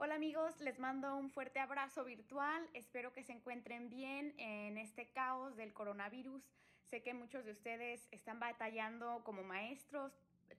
Hola amigos, les mando un fuerte abrazo virtual. Espero que se encuentren bien en este caos del coronavirus. Sé que muchos de ustedes están batallando como maestros,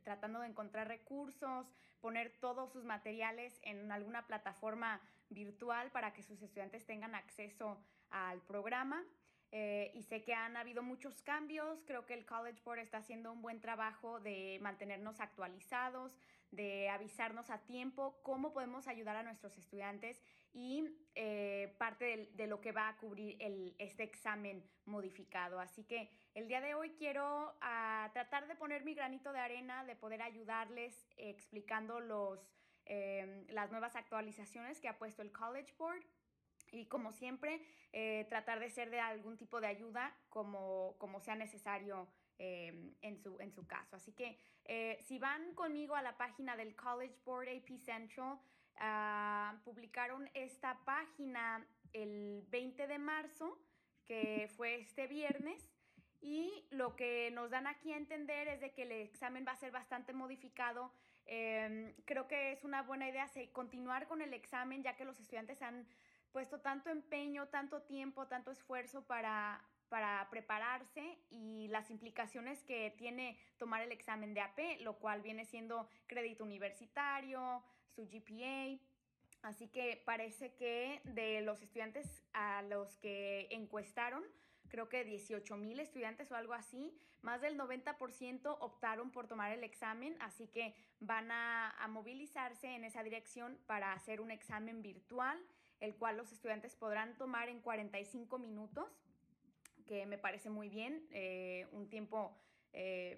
tratando de encontrar recursos, poner todos sus materiales en alguna plataforma virtual para que sus estudiantes tengan acceso al programa. Eh, y sé que han habido muchos cambios. Creo que el College Board está haciendo un buen trabajo de mantenernos actualizados, de avisarnos a tiempo cómo podemos ayudar a nuestros estudiantes y eh, parte de, lo que va a cubrir este examen modificado. Así que el día de hoy quiero ah, tratar de poner mi granito de arena, de poder ayudarles explicando los, eh, las nuevas actualizaciones que ha puesto el College Board y como siempre, eh, tratar de ser de algún tipo de ayuda como, como sea necesario eh, en, su, en su caso. Así que eh, si van conmigo a la página del College Board AP Central, ah, publicaron esta página el 20 de marzo, que fue este viernes. Y lo que nos dan aquí a entender es de que el examen va a ser bastante modificado. Em, creo que es una buena idea continuar con el examen ya que los estudiantes han puesto tanto empeño, tanto tiempo, tanto esfuerzo para, para prepararse y las implicaciones que tiene tomar el examen de AP, lo cual viene siendo crédito universitario, su GPA. Así que parece que de los estudiantes a los que encuestaron, creo que 18 mil estudiantes o algo así, más del 90% optaron por tomar el examen, así que van a, a movilizarse en esa dirección para hacer un examen virtual el cual los estudiantes podrán tomar en 45 minutos, que me parece muy bien, eh, un tiempo eh,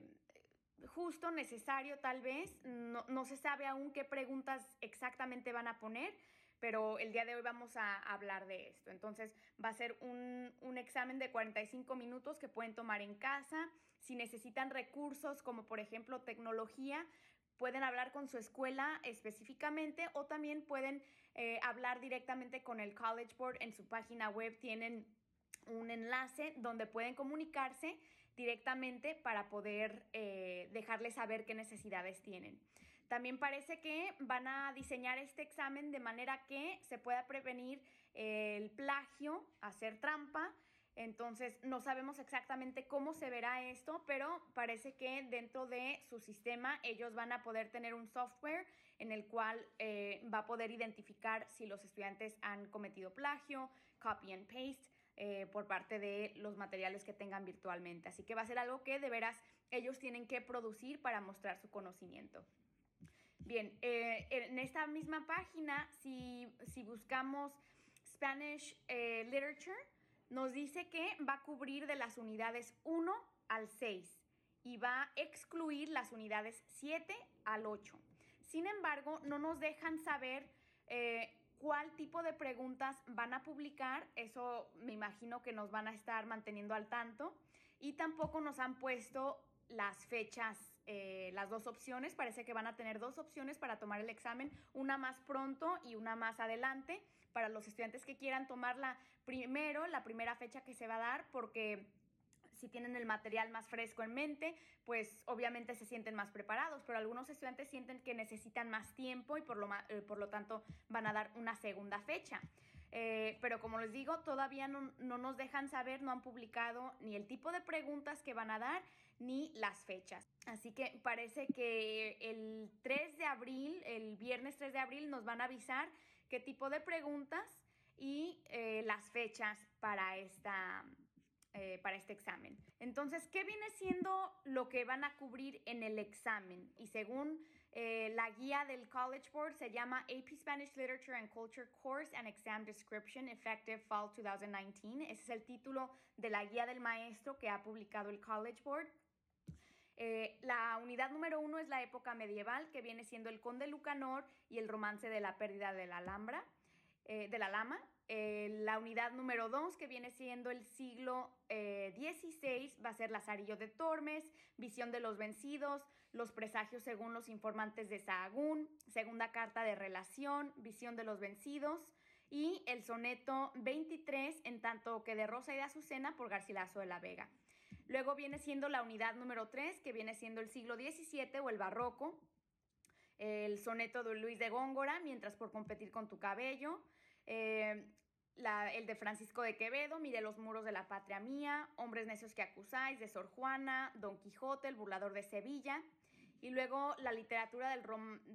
justo, necesario tal vez. No, se sabe aún qué preguntas exactamente van a poner, pero el día de hoy vamos a hablar de esto. Entonces va a ser un, un, examen de 45 minutos que pueden tomar en casa. Si necesitan recursos como por ejemplo tecnología, pueden hablar con su escuela específicamente o también pueden eh, hablar directamente con el College Board en su página web. Tienen un enlace donde pueden comunicarse directamente para poder eh, dejarles saber qué necesidades tienen. También parece que van a diseñar este examen de manera que se pueda prevenir el plagio, hacer trampa entonces, no sabemos exactamente cómo se verá esto, pero parece que dentro de su sistema ellos van a poder tener un software en el cual eh, va a poder identificar si los estudiantes han cometido plagio, copy and paste. Eh, por parte de los materiales que tengan virtualmente. Así que va a ser algo que de veras ellos tienen que producir para mostrar su conocimiento. Bien, eh, en esta misma página, si, si buscamos Spanish Literature, nos dice que va a cubrir de las unidades 1 al 6 y va a excluir las unidades 7 al 8. Sin embargo, no nos dejan saber eh, cuál tipo de preguntas van a publicar. Eso me imagino que nos van a estar manteniendo al tanto. Y tampoco nos han puesto las fechas, eh, las dos opciones. Parece que van a tener dos opciones para tomar el examen, una más pronto y una más adelante, para los estudiantes que quieran tomarla primero, la primera fecha que se va a dar, porque si tienen el material más fresco en mente, pues obviamente se sienten más preparados, pero algunos estudiantes sienten que necesitan más tiempo y por lo, eh, por lo tanto van a dar una segunda fecha. Eh, pero como les digo, todavía no, no, nos dejan saber, no han publicado ni el tipo de preguntas que van a dar ni las fechas. Así que parece que el 3 de abril, el viernes 3 de abril, nos van a avisar qué tipo de preguntas y eh, las fechas para esta, eh, para este examen. Entonces, ¿qué viene siendo lo que van a cubrir en el examen? Y según eh, la guía del College Board, se llama AP Spanish Literature and Culture Course and Exam Description Effective Fall 2019. Ese es el título de la guía del maestro que ha publicado el College Board. Eh, la unidad número uno es la época medieval, que viene siendo el conde Lucanor y el romance de la pérdida de la Alhambra, de la Lama. Eh, la unidad número 2, que viene siendo el siglo XVI, eh, va a ser Lazarillo de Tormes, Visión de los Vencidos, Los Presagios según los informantes de Sahagún, Segunda Carta de Relación, Visión de los Vencidos y el soneto 23, en tanto que de Rosa y de Azucena por Garcilaso de la Vega. Luego viene siendo la unidad número 3, que viene siendo el siglo XVII o el Barroco, el soneto de Luis de Góngora, Mientras por competir con tu cabello, eh, el de Francisco de Quevedo, Mire los muros de la patria mía, Hombres necios que acusáis, de Sor Juana, Don Quijote, El burlador de Sevilla, y luego la literatura del,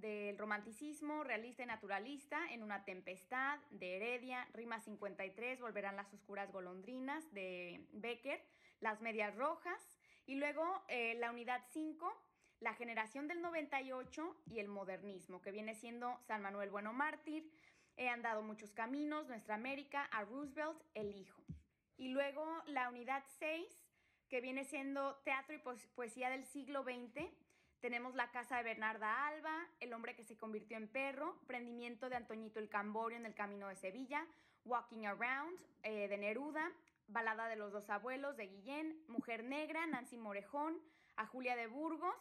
del, romanticismo realista y naturalista en una tempestad de Heredia, Rima 53, Volverán las oscuras golondrinas de Becker, Las medias rojas y luego eh, la unidad 5, la generación del 98 y el modernismo, que viene siendo San Manuel Bueno Mártir, He andado muchos caminos, Nuestra América, a Roosevelt, El Hijo. Y luego la unidad 6, que viene siendo Teatro y Poesía del siglo XX, tenemos La Casa de Bernarda Alba, El hombre que se convirtió en perro, Prendimiento de Antoñito el Camborio en el Camino de Sevilla, Walking Around eh, de Neruda, Balada de los dos abuelos de Guillén, Mujer Negra, Nancy Morejón, a Julia de Burgos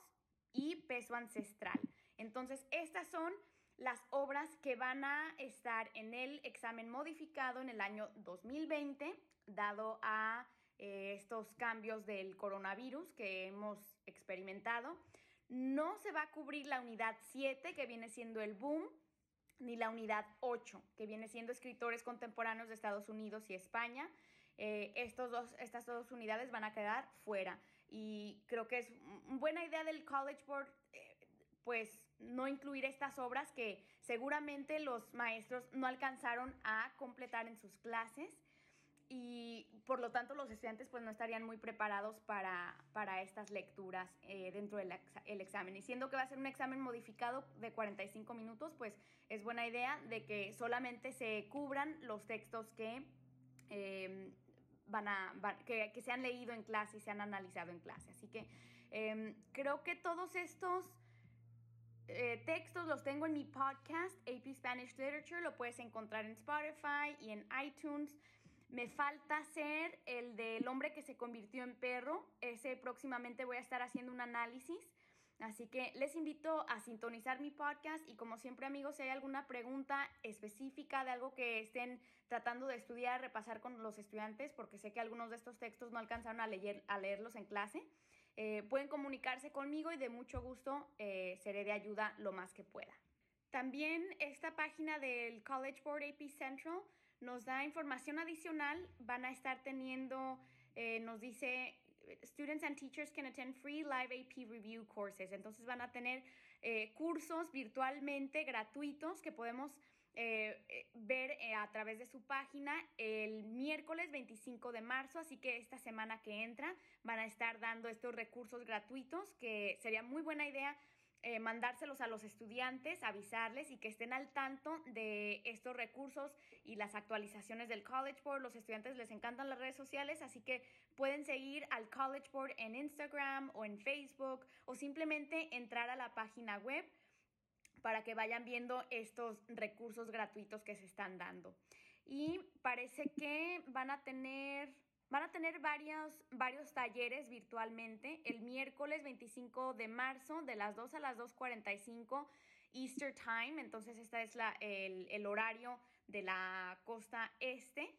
y Peso Ancestral. Entonces, estas son las obras que van a estar en el examen modificado en el año 2020, dado a eh, estos cambios del coronavirus que hemos experimentado. No se va a cubrir la unidad 7, que viene siendo el boom, ni la unidad 8, que viene siendo escritores contemporáneos de Estados Unidos y España. Eh, estas dos unidades van a quedar fuera. Y creo que es buena idea del College Board, eh, pues, no incluir estas obras que seguramente los maestros no alcanzaron a completar en sus clases y por lo tanto los estudiantes pues no estarían muy preparados para, para estas lecturas eh, dentro del examen. Y siendo que va a ser un examen modificado de 45 minutos, pues es buena idea de que solamente se cubran los textos que, em, van a, que, que, se han leído en clase y se han analizado en clase. Así que em, creo que todos estos... Eh, textos los tengo en mi podcast, AP Spanish Literature, lo puedes encontrar en Spotify y en iTunes. Me falta hacer el del hombre que se convirtió en perro. Ese próximamente voy a estar haciendo un análisis. Así que les invito a sintonizar mi podcast y como siempre amigos, si hay alguna pregunta específica de algo que estén tratando de estudiar, repasar con los estudiantes, porque sé que algunos de estos textos no alcanzaron a, leer, a leerlos en clase, eh, pueden comunicarse conmigo y de mucho gusto eh, seré de ayuda lo más que pueda. También esta página del College Board AP Central nos da información adicional. Van a estar teniendo, eh, nos dice, students and teachers can attend free live AP review courses. Entonces van a tener eh, cursos virtualmente gratuitos que podemos eh, ver a través de su página el miércoles 25 de marzo, así que esta semana que entra van a estar dando estos recursos gratuitos que sería muy buena idea eh, mandárselos a los estudiantes, avisarles y que estén al tanto de estos recursos y las actualizaciones del College Board. Los estudiantes les encantan las redes sociales, así que pueden seguir al College Board en Instagram o en Facebook o simplemente entrar a la página web para que vayan viendo estos recursos gratuitos que se están dando. Y parece que van a tener Van a tener varios, varios talleres virtualmente el miércoles 25 de marzo de las 2 a las 2.45 Easter Time. Entonces, este es la, el, el horario de la costa este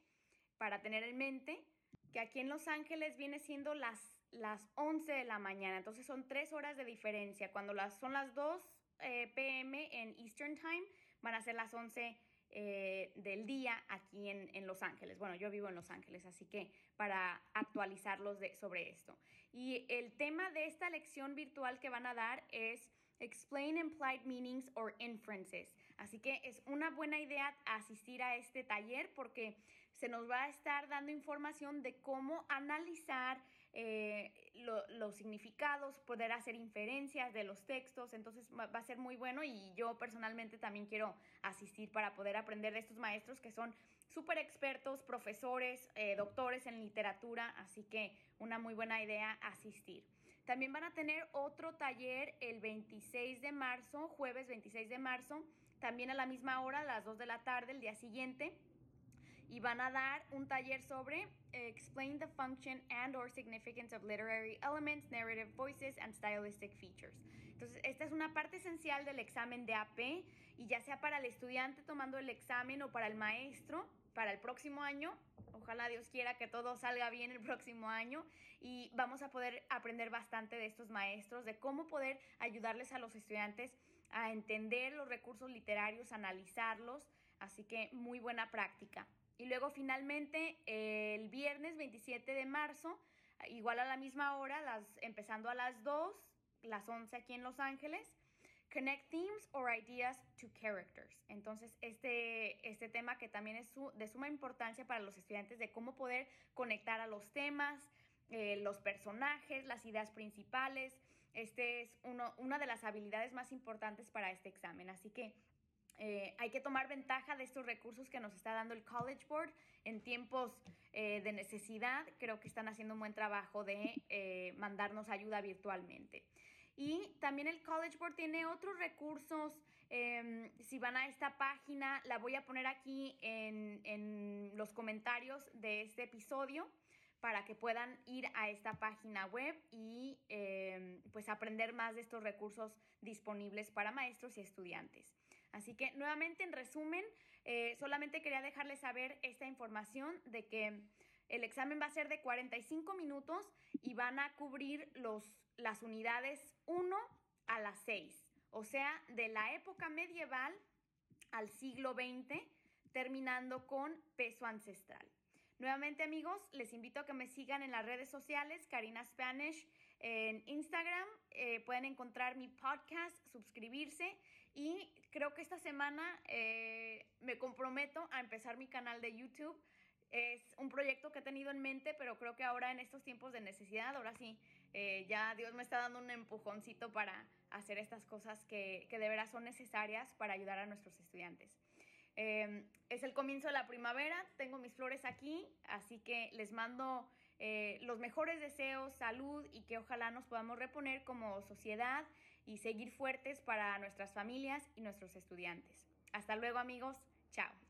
para tener en mente que aquí en Los Ángeles viene siendo las, las 11 de la mañana. Entonces, son tres horas de diferencia. Cuando las, son las 2 eh, pm en Eastern Time, van a ser las 11 eh, del día aquí en, Los Ángeles. Bueno, yo vivo en Los Ángeles, así que para actualizarlos sobre esto. Y el tema de esta lección virtual que van a dar es Explain Implied Meanings or Inferences. Así que es una buena idea asistir a este taller porque se nos va a estar dando información de cómo analizar eh, los significados, poder hacer inferencias de los textos. Entonces va a ser muy bueno y yo personalmente también quiero asistir para poder aprender de estos maestros que son súper expertos, profesores, eh, doctores en literatura. Así que una muy buena idea asistir. También van a tener otro taller el 26 de marzo, jueves 26 de marzo, también a la misma hora, a las 2 de la tarde, el día siguiente y van a dar un taller sobre eh, Explain the function and or significance of literary elements, narrative voices and stylistic features. Entonces, esta es una parte esencial del examen de AP y ya sea para el estudiante tomando el examen o para el maestro, para el próximo año, ojalá Dios quiera que todo salga bien el próximo año y vamos a poder aprender bastante de estos maestros, de cómo poder ayudarles a los estudiantes a entender los recursos literarios, analizarlos, así que muy buena práctica. Y luego finalmente el viernes 27 de marzo, igual a la misma hora, las, empezando a las 2, las 11 aquí en Los Ángeles, Connect Themes or Ideas to Characters. Entonces, este, este tema que también es de suma importancia para los estudiantes de cómo poder conectar a los temas, eh, los personajes, las ideas principales. Este es uno, una de las habilidades más importantes para este examen. Así que eh, hay que tomar ventaja de estos recursos que nos está dando el College Board en tiempos eh, de necesidad. Creo que están haciendo un buen trabajo de mandarnos ayuda virtualmente. Y también el College Board tiene otros recursos. Em, si van a esta página, la voy a poner aquí en, en los comentarios de este episodio para que puedan ir a esta página web y em, pues aprender más de estos recursos disponibles para maestros y estudiantes. Así que nuevamente en resumen, eh, solamente quería dejarles saber esta información de que el examen va a ser de 45 minutos y van a cubrir los, las unidades 1 a las 6, o sea, de la época medieval al siglo XX, terminando con peso ancestral. Nuevamente amigos, les invito a que me sigan en las redes sociales, Karina Spanish, en Instagram. Eh, pueden encontrar mi podcast, suscribirse y creo que esta semana eh, me comprometo a empezar mi canal de YouTube es un proyecto que he tenido en mente, pero creo que ahora en estos tiempos de necesidad, ahora sí, eh, ya Dios me está dando un empujoncito para hacer estas cosas que, de veras son necesarias para ayudar a nuestros estudiantes. Em, es el comienzo de la primavera, tengo mis flores aquí, así que les mando eh, los mejores deseos, salud y que ojalá nos podamos reponer como sociedad y seguir fuertes para nuestras familias y nuestros estudiantes. Hasta luego amigos, chao.